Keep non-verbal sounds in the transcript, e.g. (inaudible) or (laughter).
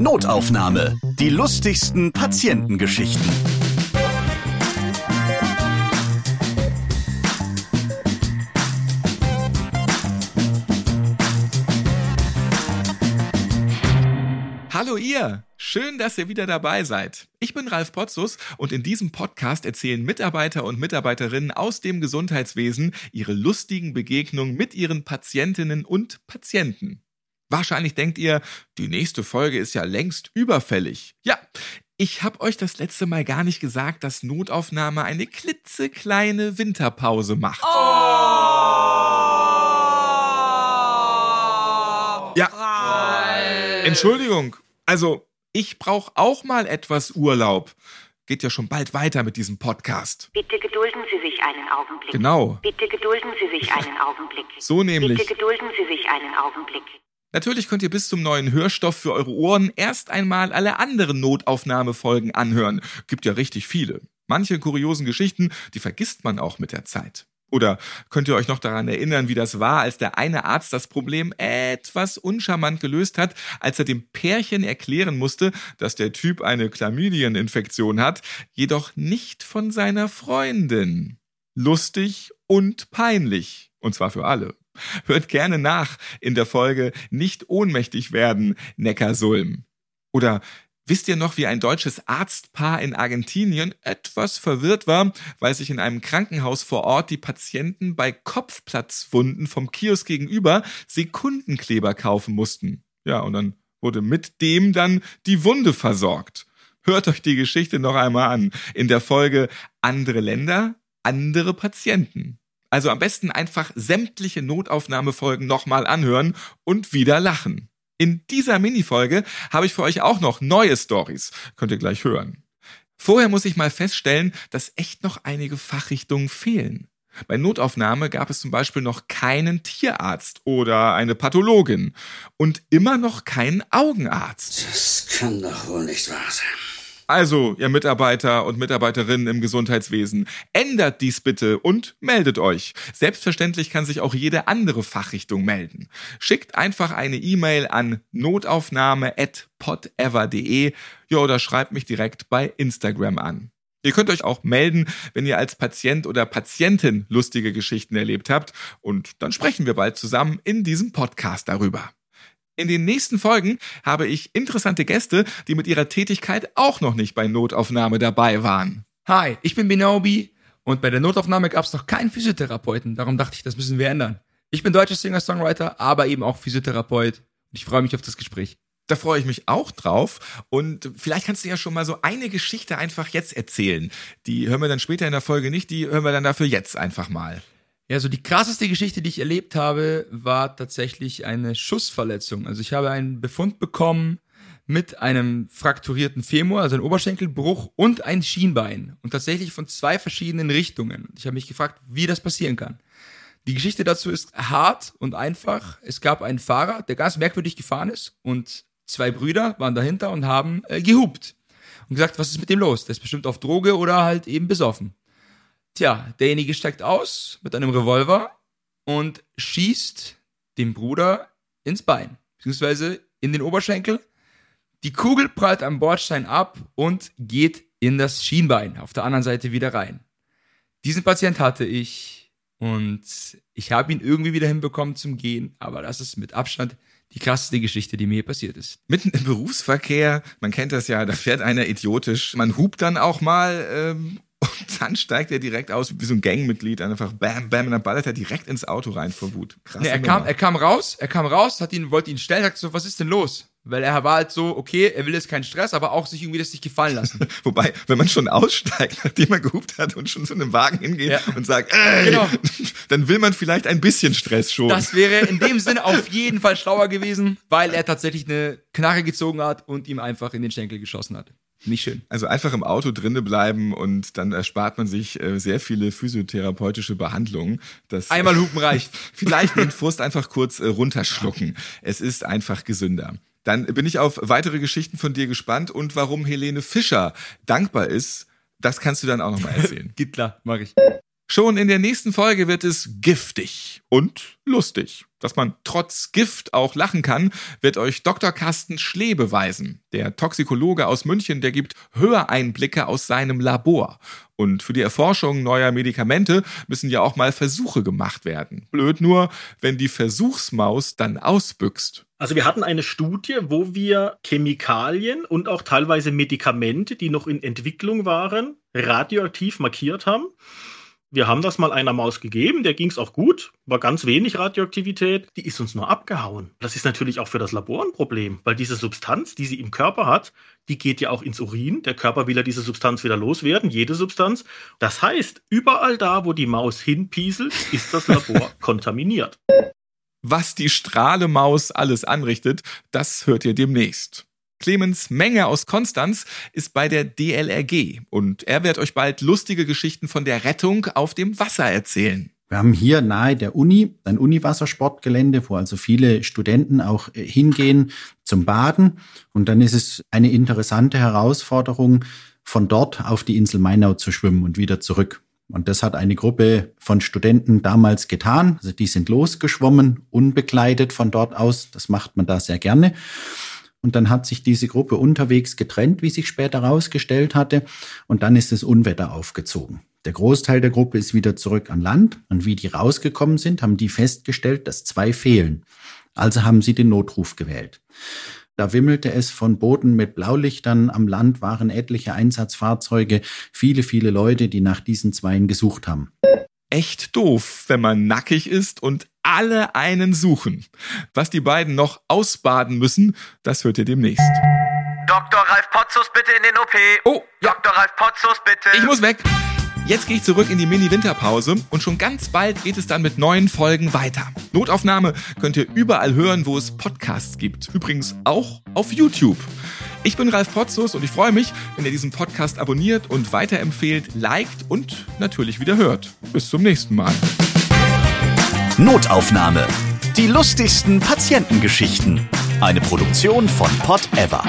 Notaufnahme. Die lustigsten Patientengeschichten. Hallo ihr! Schön, dass ihr wieder dabei seid. Ich bin Ralf Potzus und in diesem Podcast erzählen Mitarbeiter und Mitarbeiterinnen aus dem Gesundheitswesen ihre lustigen Begegnungen mit ihren Patientinnen und Patienten. Wahrscheinlich denkt ihr, die nächste Folge ist ja längst überfällig. Ja, ich habe euch das letzte Mal gar nicht gesagt, dass Notaufnahme eine klitzekleine Winterpause macht. Oh. Ja. Entschuldigung. Also, ich brauche auch mal etwas Urlaub. Geht ja schon bald weiter mit diesem Podcast. Bitte gedulden Sie sich einen Augenblick. Genau. Bitte gedulden Sie sich einen Augenblick. So nämlich. Bitte gedulden Sie sich einen Augenblick. Natürlich könnt ihr bis zum neuen Hörstoff für eure Ohren erst einmal alle anderen Notaufnahmefolgen anhören. Gibt ja richtig viele. Manche kuriosen Geschichten, die vergisst man auch mit der Zeit. Oder könnt ihr euch noch daran erinnern, wie das war, als der eine Arzt das Problem etwas uncharmant gelöst hat, als er dem Pärchen erklären musste, dass der Typ eine Chlamydieninfektion hat, jedoch nicht von seiner Freundin. Lustig und peinlich. Und zwar für alle. Hört gerne nach in der Folge Nicht ohnmächtig werden, Neckarsulm. Oder Wisst ihr noch, wie ein deutsches Arztpaar in Argentinien etwas verwirrt war, weil sich in einem Krankenhaus vor Ort die Patienten bei Kopfplatzwunden vom Kiosk gegenüber Sekundenkleber kaufen mussten? Ja, und dann wurde mit dem dann die Wunde versorgt. Hört euch die Geschichte noch einmal an. In der Folge Andere Länder, andere Patienten. Also am besten einfach sämtliche Notaufnahmefolgen nochmal anhören und wieder lachen. In dieser Minifolge habe ich für euch auch noch neue Stories. Könnt ihr gleich hören. Vorher muss ich mal feststellen, dass echt noch einige Fachrichtungen fehlen. Bei Notaufnahme gab es zum Beispiel noch keinen Tierarzt oder eine Pathologin und immer noch keinen Augenarzt. Das kann doch wohl nicht wahr sein. Also, ihr Mitarbeiter und Mitarbeiterinnen im Gesundheitswesen, ändert dies bitte und meldet euch. Selbstverständlich kann sich auch jede andere Fachrichtung melden. Schickt einfach eine E-Mail an notaufnahme.podever.de ja, oder schreibt mich direkt bei Instagram an. Ihr könnt euch auch melden, wenn ihr als Patient oder Patientin lustige Geschichten erlebt habt und dann sprechen wir bald zusammen in diesem Podcast darüber. In den nächsten Folgen habe ich interessante Gäste, die mit ihrer Tätigkeit auch noch nicht bei Notaufnahme dabei waren. Hi, ich bin Binobi und bei der Notaufnahme gab es noch keinen Physiotherapeuten. Darum dachte ich, das müssen wir ändern. Ich bin deutscher Singer-Songwriter, aber eben auch Physiotherapeut. Und ich freue mich auf das Gespräch. Da freue ich mich auch drauf. Und vielleicht kannst du ja schon mal so eine Geschichte einfach jetzt erzählen. Die hören wir dann später in der Folge nicht, die hören wir dann dafür jetzt einfach mal. Ja, so die krasseste Geschichte, die ich erlebt habe, war tatsächlich eine Schussverletzung. Also ich habe einen Befund bekommen mit einem frakturierten Femur, also einem Oberschenkelbruch und ein Schienbein. Und tatsächlich von zwei verschiedenen Richtungen. Ich habe mich gefragt, wie das passieren kann. Die Geschichte dazu ist hart und einfach. Es gab einen Fahrer, der ganz merkwürdig gefahren ist und zwei Brüder waren dahinter und haben äh, gehupt und gesagt, was ist mit dem los? Der ist bestimmt auf Droge oder halt eben besoffen. Tja, derjenige steigt aus mit einem Revolver und schießt dem Bruder ins Bein, beziehungsweise in den Oberschenkel. Die Kugel prallt am Bordstein ab und geht in das Schienbein auf der anderen Seite wieder rein. Diesen Patient hatte ich und ich habe ihn irgendwie wieder hinbekommen zum Gehen, aber das ist mit Abstand die krasseste Geschichte, die mir passiert ist. Mitten im Berufsverkehr, man kennt das ja, da fährt einer idiotisch, man hupt dann auch mal ähm, und dann steigt er direkt aus, wie so ein Gangmitglied, einfach bam, bam, und dann ballert er direkt ins Auto rein vor Wut. Krass. Nee, er kam, er kam raus, er kam raus, hat ihn, wollte ihn stellen, sagte so, was ist denn los? Weil er war halt so, okay, er will jetzt keinen Stress, aber auch sich irgendwie das nicht gefallen lassen. (laughs) Wobei, wenn man schon aussteigt, (laughs) nachdem er gehupt hat und schon zu einem Wagen hingeht Ja. und sagt, ey, Genau. (laughs) dann will man vielleicht ein bisschen Stress schon. Das wäre in dem Sinne auf jeden Fall schlauer gewesen, weil er tatsächlich eine Knarre gezogen hat und ihm einfach in den Schenkel geschossen hat. Nicht schön. Also einfach im Auto drinne bleiben und dann erspart man sich äh, sehr viele physiotherapeutische Behandlungen. Das (laughs) Einmal hupen reicht. Vielleicht den Frust einfach kurz äh, runterschlucken. Es ist einfach gesünder. Dann bin ich auf weitere Geschichten von dir gespannt und warum Helene Fischer dankbar ist, das kannst du dann auch nochmal erzählen. (laughs) Geht klar, mach ich. Schon in der nächsten Folge wird es giftig und lustig. Dass man trotz Gift auch lachen kann, wird euch Dr. Carsten Schlee beweisen. Der Toxikologe aus München, der gibt Höreinblicke aus seinem Labor. Und für die Erforschung neuer Medikamente müssen ja auch mal Versuche gemacht werden. Blöd nur, wenn die Versuchsmaus dann ausbüchst. Also wir hatten eine Studie, wo wir Chemikalien und auch teilweise Medikamente, die noch in Entwicklung waren, radioaktiv markiert haben. Wir haben das mal einer Maus gegeben, der ging es auch gut, war ganz wenig Radioaktivität, die ist uns nur abgehauen. Das ist natürlich auch für das Labor ein Problem, weil diese Substanz, die sie im Körper hat, die geht ja auch ins Urin. Der Körper will ja diese Substanz wieder loswerden, jede Substanz. Das heißt, überall da, wo die Maus hinpieselt, ist das Labor (laughs) kontaminiert. Was die Strahlemaus alles anrichtet, das hört ihr demnächst. Clemens Menge aus Konstanz ist bei der DLRG und er wird euch bald lustige Geschichten von der Rettung auf dem Wasser erzählen. Wir haben hier nahe der Uni ein Uniwassersportgelände, wo also viele Studenten auch äh, hingehen zum Baden. Und dann ist es eine interessante Herausforderung, von dort auf die Insel Mainau zu schwimmen und wieder zurück. Und das hat eine Gruppe von Studenten damals getan. Also die sind losgeschwommen, unbekleidet von dort aus. Das macht man da sehr gerne. Und dann hat sich diese Gruppe unterwegs getrennt, wie sich später herausgestellt hatte. Und dann ist das Unwetter aufgezogen. Der Großteil der Gruppe ist wieder zurück an Land. Und wie die rausgekommen sind, haben die festgestellt, dass zwei fehlen. Also haben sie den Notruf gewählt. Da wimmelte es von Booten mit Blaulichtern. Am Land waren etliche Einsatzfahrzeuge, viele, viele Leute, die nach diesen Zweien gesucht haben. Echt doof, wenn man nackig ist und alle einen suchen. Was die beiden noch ausbaden müssen, das hört ihr demnächst. Dr. Ralf Potzus bitte in den OP. Oh, ja. Dr. Ralf Potzus bitte. Ich muss weg. Jetzt gehe ich zurück in die Mini-Winterpause und schon ganz bald geht es dann mit neuen Folgen weiter. Notaufnahme könnt ihr überall hören, wo es Podcasts gibt. Übrigens auch auf YouTube. Ich bin Ralf Potzus und ich freue mich, wenn ihr diesen Podcast abonniert und weiterempfehlt, liked und natürlich wieder hört. Bis zum nächsten Mal. Notaufnahme. Die lustigsten Patientengeschichten. Eine Produktion von Pot Ever.